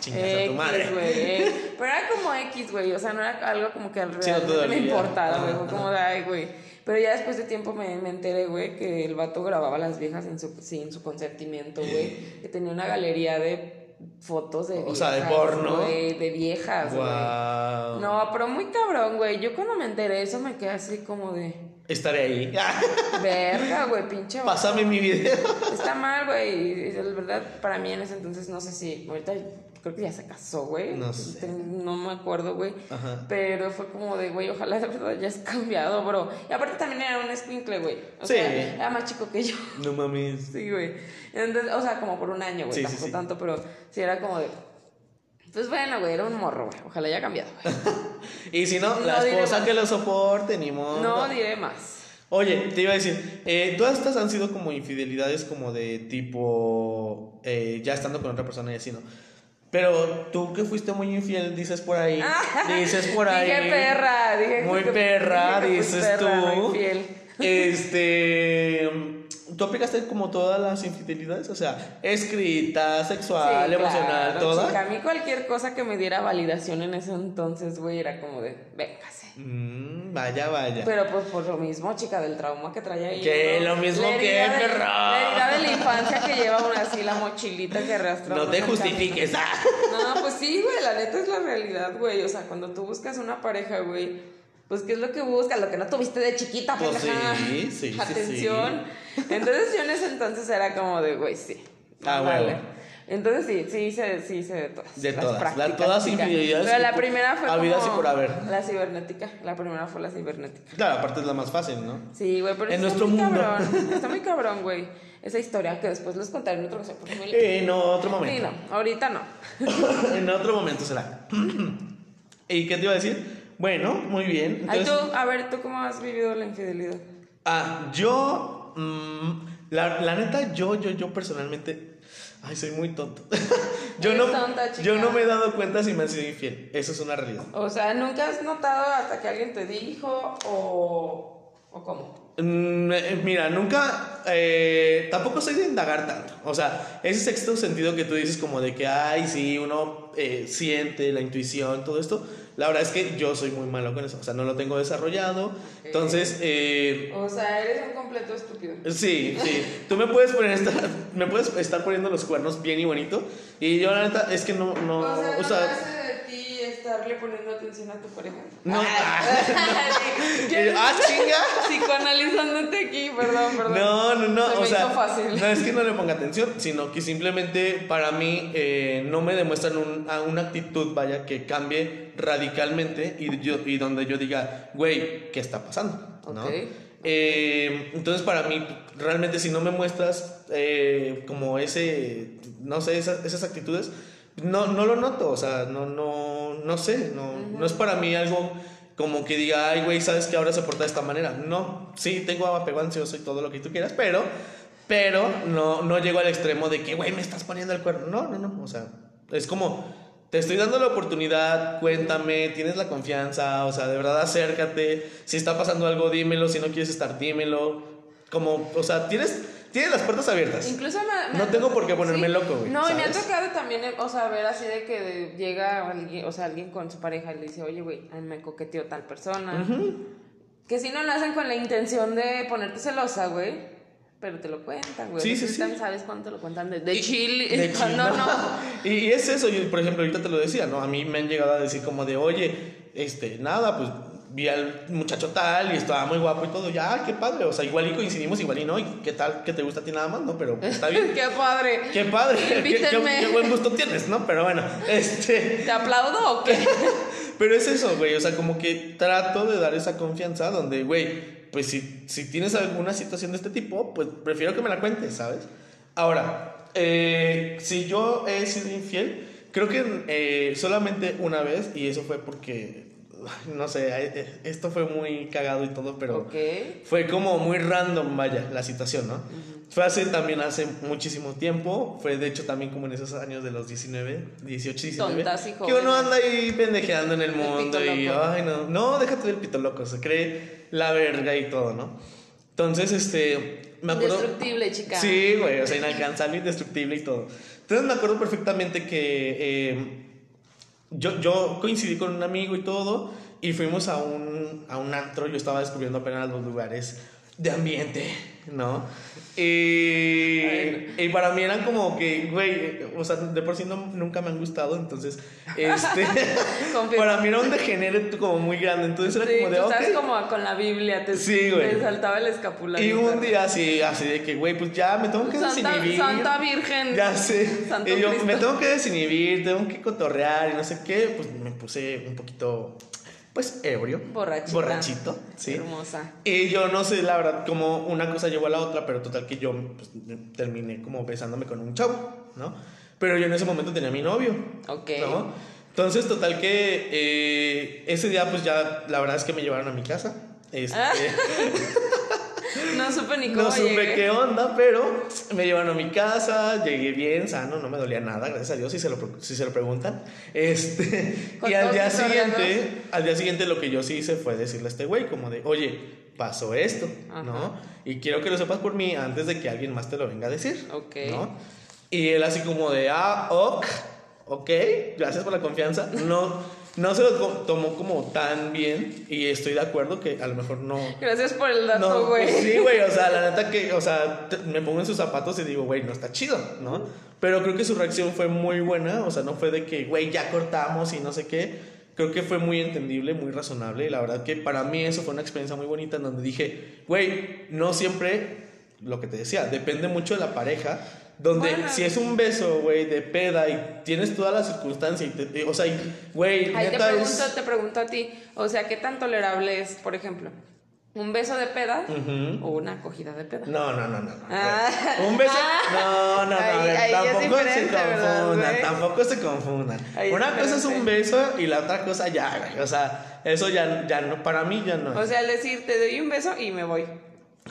Chingas a tu
X,
madre.
güey. eh. Pero era como X, güey. O sea, no era algo como que
Sí, no te
realmente me
dolía.
importara, güey. Fue como de, ay, güey. Pero ya después de tiempo me, me enteré, güey, que el vato grababa a las viejas su, sin su consentimiento, güey. Que tenía una galería de fotos de
O
viejas.
sea, de porno.
de viejas, güey.
Wow.
No, pero muy cabrón, güey. Yo cuando me enteré eso me quedé así como de.
Estaré ahí.
Verga, güey, pinche. vato".
Pásame mi video.
Está mal, güey. La verdad, para mí en ese entonces, no sé si. Ahorita creo que ya se casó, güey.
No sé.
No me acuerdo, güey.
Ajá.
Pero fue como de, güey, ojalá de verdad ya has cambiado, bro. Y aparte también era un escuincle, güey. O
Sí.
sea, era más chico que yo.
No mames.
Sí, güey. Entonces, o sea, como por un año, güey.
Sí,
tampoco
sí.
tanto, pero sí era como de. Pues bueno, güey, era un morro, güey. Ojalá haya cambiado, güey.
Y si no,
No
la esposa que lo soporte, ni modo.
No diré más.
Oye, te iba a decir, eh, todas estas han sido como infidelidades como de tipo, eh, ya estando con otra persona y así, ¿no? Pero tú que fuiste muy infiel, dices por ahí, dices por ahí.
Dije perra, dije
Muy
que-
perra,
dije que
dices
perra,
tú. Este, ¿tú aplicaste como todas las infidelidades? O sea, escrita, sexual,
Sí,
emocional,
claro,
toda.
chica, a mí cualquier cosa que me diera validación en ese entonces, güey, era como de, véngase.
Mm, vaya, vaya.
Pero pues por lo mismo, chica, del trauma que traía ahí.
Que lo mismo que,
de-
perra.
La herida de la infancia que lleva aún así la mochilita que arrastra.
no te justifiques. ah.
No, pues sí, güey, la neta es la realidad, güey. O sea, cuando tú buscas una pareja, güey, pues ¿qué es lo que buscas? Lo que no tuviste de chiquita,
Pues sí, sí, sí,
Atención. Entonces yo en ese entonces era como de, güey, sí.
Ah,
dale.
huevo.
Entonces sí, sí hice, sí hice de todas.
De
las
todas, la- todas infidelidades
Pero la primera fue
habidas y
como
por haber.
La cibernética. La primera fue la cibernética.
Claro, aparte es la más fácil, ¿no?
Sí, güey, pero
En
está
nuestro
muy
mundo.
cabrón. Está muy cabrón, güey. Esa historia que después les contaré en otro porque me-
En otro
Sí,
momento.
no, ahorita no.
en otro momento será. ¿Y qué te iba a decir? Bueno, muy bien.
Ay, tú, a ver, ¿tú cómo has vivido la infidelidad?
ah, yo, mm, la, la neta, yo, yo, yo personalmente, ay, soy muy tonto. yo,
Eres
no,
tonta, chica.
yo no me he dado cuenta si me han sido infiel. Eso es una realidad.
O sea, ¿nunca has notado hasta que alguien te dijo o, o cómo?
Mm, eh, Mira, nunca, eh, tampoco soy de indagar tanto. O sea, ese sexto sentido que tú dices como de que, ay, sí, uno eh, siente la intuición, todo esto. La verdad es que yo soy muy malo con eso. O sea, no lo tengo desarrollado. Entonces, eh,
O sea, eres un completo estúpido.
sí, sí. Tú me puedes poner esta- me puedes estar poniendo los cuernos bien y bonito. Y yo, la neta, es que no, no,
o sea,
o
no
sea,
estarle poniendo atención a tu pareja.
No.
Yo
ah, chinga.
Psicoanalizándote aquí, perdón, perdón.
No, no, no,
Se
o
me
sea,
hizo fácil.
no es que no le ponga atención, sino que simplemente para mí eh, no me demuestran un- a una actitud, vaya, que cambie radicalmente y, yo, y donde yo diga, güey, ¿qué está pasando? ¿No?
Ok.
Eh, entonces para mí, realmente si no me muestras eh, como ese, no sé, esas, esas actitudes, no, no lo noto, o sea, no, no, no sé, no, no es para mí algo como que diga, ay, güey, sabes que ahora se porta de esta manera. No, sí, tengo apego ansioso y todo lo que tú quieras, pero, pero no, no llego al extremo de que, güey, me estás poniendo el cuerno. No, no, no, o sea, es como, te estoy dando la oportunidad, cuéntame, tienes la confianza, o sea, de verdad acércate. Si está pasando algo, dímelo, si no quieres estar, dímelo. Como, o sea, tienes, tienes las puertas abiertas.
Incluso me, me
No tengo por qué ponerme loco, güey,
No, y me ha tocado también, o sea, ver así de que llega alguien, o sea, alguien con su pareja y le dice, oye, güey, me coqueteó tal persona. Que si no lo hacen con la intención de ponerte celosa, güey. Pero te lo cuentan, güey.
Sí, sí, sí.
sabes cuándo te lo cuentan de, de
Y-
chill.
de chill,
no.
Y, y es eso, yo, por ejemplo, ahorita te lo decía, ¿no? A mí me han llegado a decir como de, oye, este, nada, pues vi al muchacho tal y estaba muy guapo y todo, ya, "Ah, qué padre, o sea, igual y coincidimos, igual y no, y qué tal, que te gusta a ti nada más, ¿no? Pero pues, está bien.
Qué padre.
Qué padre, qué, qué- buen gusto tienes, ¿no? Pero bueno, este...
¿Te aplaudo o qué?
Pero es eso, güey, o sea, como que trato de dar esa confianza donde, güey, pues si, si tienes alguna situación de este tipo, pues prefiero que me la cuentes, ¿sabes? Ahora, eh, si yo he sido infiel, creo que eh, solamente una vez, y eso fue porque, no sé, eh, esto fue muy cagado y todo, pero
ok.
fue como muy random, vaya, la situación, ¿no? Fue hace también hace muchísimo tiempo, fue de hecho también como en esos años de los 19, 18, 19.
Tontas y
que uno anda ahí pendejeando en el
El
mundo
pito
y, ay, no, no, déjate del pito loco, se cree la verga y todo, ¿no? Entonces, este, me acuerdo...
Indestructible, chica.
Sí, güey, o sea, inalcanzable, indestructible y todo. Entonces me acuerdo perfectamente que eh, yo, yo coincidí con un amigo y todo, y fuimos a un, a un antro, yo estaba descubriendo apenas los lugares de ambiente, ¿no? Y, y para mí eran como que, güey, o sea, de por sí no, nunca me han gustado, entonces, este, para mí era un degenere como muy grande, entonces era
Sí,
como de,
tú estabas
ok.
como con la Biblia, te,
Sí,
te saltaba el escapulario.
Y un día así, así de que, güey, pues ya me tengo que
Santa,
desinhibir.
Santa Virgen.
Ya sé.
Santo
y yo
Cristo.
me tengo que desinhibir, tengo que cotorrear y no sé qué. Pues me puse un poquito, pues, ebrio.
Borrachita.
Borrachito, sí.
Hermosa.
Y yo no sé, la verdad, como una cosa llevó a la otra, pero total que yo pues, terminé como besándome con un chavo, ¿no? Pero yo en ese momento tenía a mi novio.
Ok.
¿no? Entonces, total que eh, ese día, pues ya, la verdad es que me llevaron a mi casa. Este,
Ah. No supe ni cómo
no supe
llegué.
qué onda, pero me llevaron a mi casa, llegué bien, sano, no me dolía nada, gracias a Dios, si se lo, si se lo preguntan. Este, y al día
órganos.
siguiente, al día siguiente lo que yo sí hice fue decirle a este güey como de, oye, pasó esto,
Ajá.
¿no? Y quiero que lo sepas por mí antes de que alguien más te lo venga a decir,
Ok.
¿no? Y él así como de, ah, ok, ok, gracias por la confianza. No, no se lo tomó como tan bien y estoy de acuerdo que a lo mejor no...
Gracias por el dato,
No,
güey.
pues sí, güey, o sea, la neta que, o sea, me pongo en sus zapatos y digo, güey, no está chido, ¿no? Pero creo que su reacción fue muy buena, o sea, no fue de que, güey, ya cortamos y no sé qué. Creo que fue muy entendible, muy razonable. Y la verdad que para mí eso fue una experiencia muy bonita en donde dije, güey, no siempre, lo que te decía, depende mucho de la pareja. Donde
Bueno.
si es un beso, güey, de peda y tienes todas las circunstancias, y te- o sea, güey,
Ahí te
neta
pregunto,
es...
te pregunto a ti, o sea, ¿qué tan tolerable es, por ejemplo, un beso de peda o una acogida de peda?
No, no, no, no. no.
Ah.
Un beso. No, no, no. a
Ahí-
ver,
ahí es
tampoco se
diferente, ¿verdad,
confundan. Tampoco se confundan.
Ahí es
Una cosa es un beso y la otra cosa ya, güey. O sea, eso ya, ya no, para mí ya no.
O sea, al decir, te doy un beso y me voy.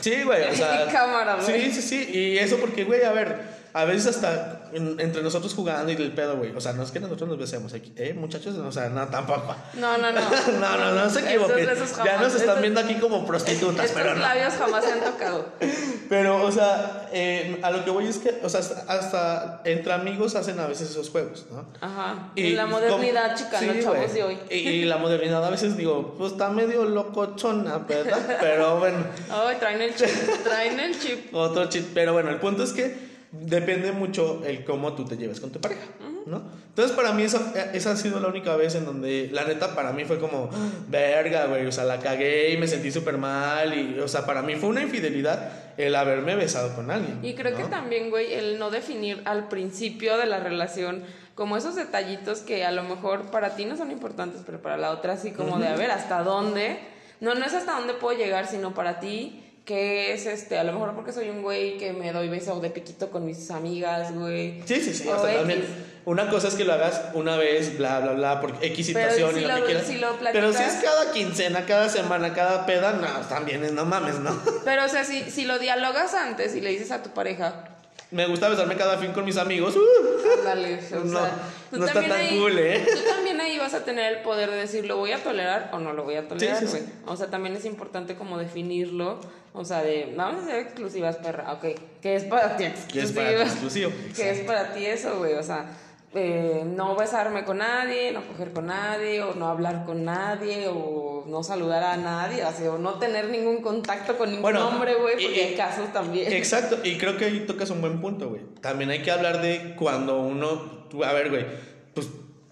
Sí, güey, o sea.
Cámara, güey.
Sí, sí, sí. Y eso porque, güey, a ver, a veces hasta en- entre nosotros jugando y del pedo, güey. O sea, no es que nosotros nos besemos aquí, ¿eh, muchachos? O sea, no, tampoco.
No, no, no.
No, no, no se
Esos
equivoquen. Ya nos están viendo aquí como prostitutas,
Estos
pero no.
labios jamás se han tocado.
Pero, o sea, eh, a lo que voy es que, o sea, hasta, entre amigos hacen a veces esos juegos, ¿no?
Ajá.
Y
la modernidad,
como-
chica,
sí,
los chavos de hoy.
Y, y la modernidad a veces digo, pues está medio locochona, ¿verdad? Pero bueno,
Ay, traen el chip, traen el chip.
otro chip. Pero bueno, el punto es que depende mucho el cómo tú te lleves con tu pareja, ¿no? Entonces, para mí, esa, esa ha sido la única vez en donde, la neta, para mí fue como, verga, güey, o sea, la cagué y me sentí súper mal. Y, o sea, para mí fue una infidelidad el haberme besado con alguien.
Y creo que
¿no?
también, güey, el no definir al principio de la relación como esos detallitos que a lo mejor para ti no son importantes, pero para la otra sí, como de a ver hasta dónde. No, no es hasta dónde puedo llegar, sino para ti, que es este, a lo mejor porque soy un güey que me doy beso de piquito con mis amigas, güey.
Sí, sí, sí. O
X.
también. Una cosa es que lo hagas una vez, bla, bla, bla, por X situación
si
y lo,
lo-
que quieras.
si lo
Pero si es cada quincena, cada semana, cada peda, no, también es no mames, ¿no?
Pero, o sea, si, si lo dialogas antes y le dices a tu pareja,
Me gusta besarme cada fin con mis amigos. uh,
Ándale, o
No,
sea, tú
no está tan
ahí-
cool, ¿eh?
Tú también ahí vas a tener el poder de decir, ¿lo voy a tolerar o no lo voy a tolerar,
Sí, sí,
güey?
sí.
O sea, también es importante como definirlo, o sea, de, vamos a ser exclusivas, perra, ok, ¿qué es para ti
Que es para ti exclusivo.
¿Qué es para ti eso, güey? O sea, eh, no besarme con nadie, no coger con nadie, o no hablar con nadie, o no saludar a nadie, o, no tener ningún contacto con ningún
Bueno,
hombre, güey, porque hay casos también.
Exacto, y creo que ahí tocas un buen punto, güey. También hay que hablar de cuando uno, tú- a ver, güey, pues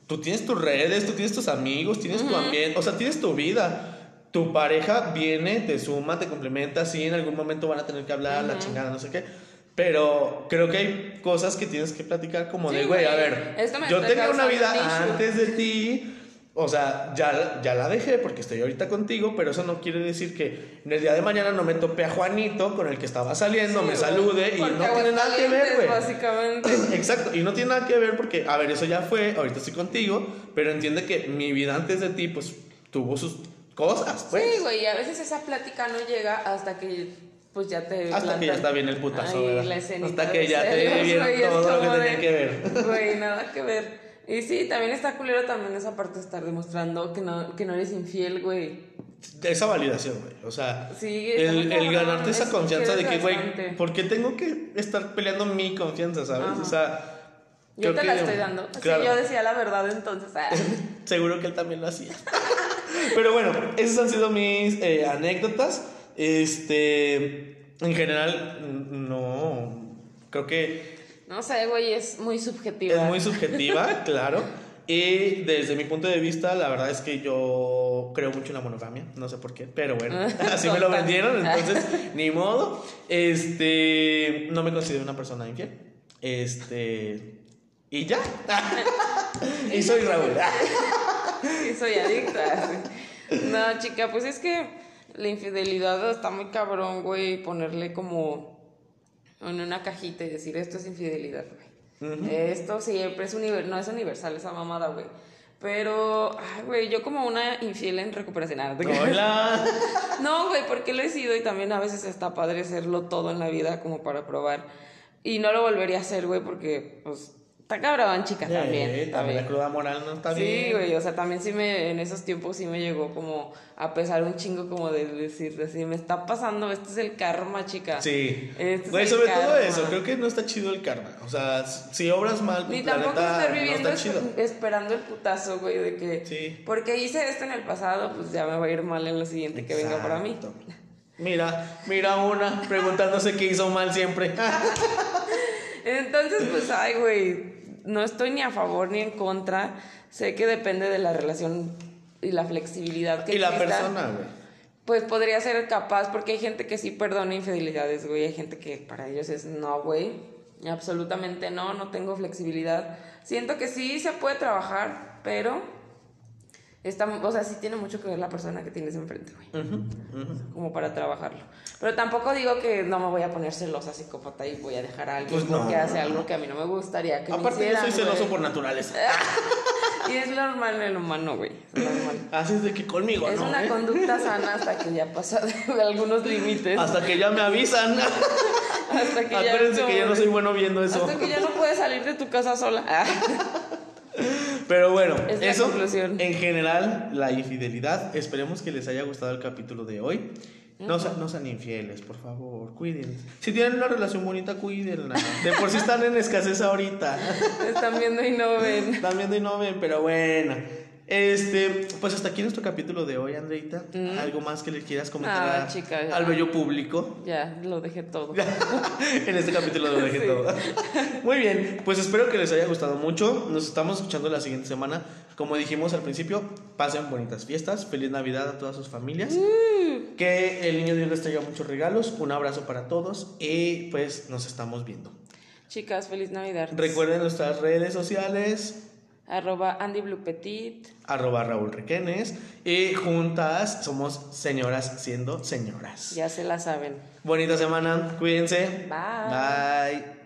tú tienes tus redes, tú tienes tus amigos, tienes tu ambiente, o sea, tienes tu vida. Tu pareja viene, te suma, te complementa, sí, en algún momento van a tener que hablar, la chingada, no sé qué. Pero creo que hay cosas que tienes que platicar como
Sí,
de, güey, a ver, yo tenía una vida
issue.
antes de ti, o sea, ya, ya la dejé porque estoy ahorita contigo, pero eso no quiere decir que en el día de mañana no me tope a Juanito con el que estaba saliendo,
Sí,
me salude y no tiene nada que ver, güey.
Básicamente.
Exacto, y no tiene nada que ver porque, a ver, eso ya fue, ahorita estoy contigo, pero entiende que mi vida antes de ti, pues, tuvo sus cosas, pues.
Sí, güey, y a veces esa plática no llega hasta que pues ya te
Hasta que ya está bien el putazo,
ahí
¿verdad?
la
Hasta que ya te vieron
es
todo lo que tenía que ver.
Güey, nada que ver. Y sí, también está culero también esa parte de estar demostrando que no, que no eres infiel, güey.
Esa validación, güey. O sea,
Sí,
el, el
cabrón,
ganarte esa
es-
confianza de que, güey. ¿por qué tengo que estar peleando mi confianza, sabes?
Ajá.
O sea,
Yo te la
que-
estoy dando.
Claro.
Sí, yo decía la verdad entonces. ah.
Seguro que él también lo hacía. Pero bueno, esas han sido mis eh, anécdotas. Este, en general, no, creo que
No sé, güey, es muy subjetiva.
es muy subjetiva, claro. Y desde mi punto de vista, la verdad es que yo creo mucho en la monogamia, no sé por qué, pero bueno, así me lo vendieron, entonces ni modo. Este, no me considero una persona infiel. Este, y ya. y soy Raúl.
Sí, soy adicta. No, chica, pues es que la infidelidad está muy cabrón, güey, ponerle como en una cajita y decir esto es infidelidad, güey. Esto siempre es universal, no es universal esa mamada, güey. Pero, ay, güey, yo como una infiel en recuperación. ¿no?
Hola.
No, güey, porque lo he sido y también a veces está padre hacerlo todo en la vida como para probar. Y no lo volvería a hacer, güey, porque, pues, está cabrón, chica, también.
También
bien.
la cruda moral no está
Sí,
bien.
güey, o sea, también sí me, en esos tiempos sí me llegó como a pesar un chingo como de decir, así, me está pasando, este es el karma, chica.
Sí.
Este es
Güey, sobre todo eso, creo que no está chido el karma. O sea, si obras mal,
Ni tampoco
planeta
estar
no
viviendo
está chido.
esp- esperando el putazo, güey, de que
Sí.
porque hice esto en el pasado, pues ya me va a ir mal en lo siguiente que venga para mí.
Mira, mira una preguntándose qué hizo mal siempre.
Entonces, pues, ay, güey, no estoy ni a favor ni en contra. Sé que depende de la relación y la flexibilidad que
y la persona, güey.
Pues podría ser capaz, porque hay gente que sí perdona infidelidades, güey. Hay gente que para ellos es no, güey. Absolutamente no, no tengo flexibilidad. Siento que sí se puede trabajar, pero. Está, o sea, sí tiene mucho que ver la persona que tienes enfrente, güey.
Ujú, ujú.
Como para trabajarlo. Pero tampoco digo que no me voy a poner celosa, psicópata y voy a dejar a alguien
Pues no.
porque hace algo que a mí no me gustaría que me
Aparte, yo
hicieran,
soy celoso
güey.
por naturaleza.
Y es normal en el humano, güey. Es normal.
Así es de que conmigo,
Es
¿no?
una
eh?
conducta sana hasta que ya pasa de algunos límites.
Hasta que ya me avisan.
Hasta que ya
Acuérdense
no-
que yo no soy bueno viendo eso.
Hasta que ya no puedes salir de tu casa sola.
Pero bueno,
Es
eso
conclusión.
en general, la infidelidad. Esperemos que les haya gustado el capítulo de hoy. No, no sean infieles, por favor, cuídense. Si tienen una relación bonita, cuídenla. De por sí están en escasez ahorita.
Están viendo y no ven.
Están viendo y no ven, pero bueno. Este, pues hasta aquí nuestro capítulo de hoy, Andreita. ¿Algo más que le quieras comentar
Ah, chica, ya.
al bello público?
Ya, lo dejé todo.
en este capítulo lo dejé
Sí.
todo. Muy bien, pues espero que les haya gustado mucho. Nos estamos escuchando la siguiente semana. Como dijimos al principio, pasen bonitas fiestas. Feliz Navidad a todas sus familias.
Mm.
Que el niño Dios les traiga muchos regalos. Un abrazo para todos y pues nos estamos viendo.
Chicas, feliz Navidad.
Recuerden nuestras redes sociales.
Arroba Andy Blue Petit.
Arroba Raúl Requenes. Y juntas somos señoras siendo señoras.
Ya se la saben.
Bonita semana. Cuídense.
Bye.
Bye.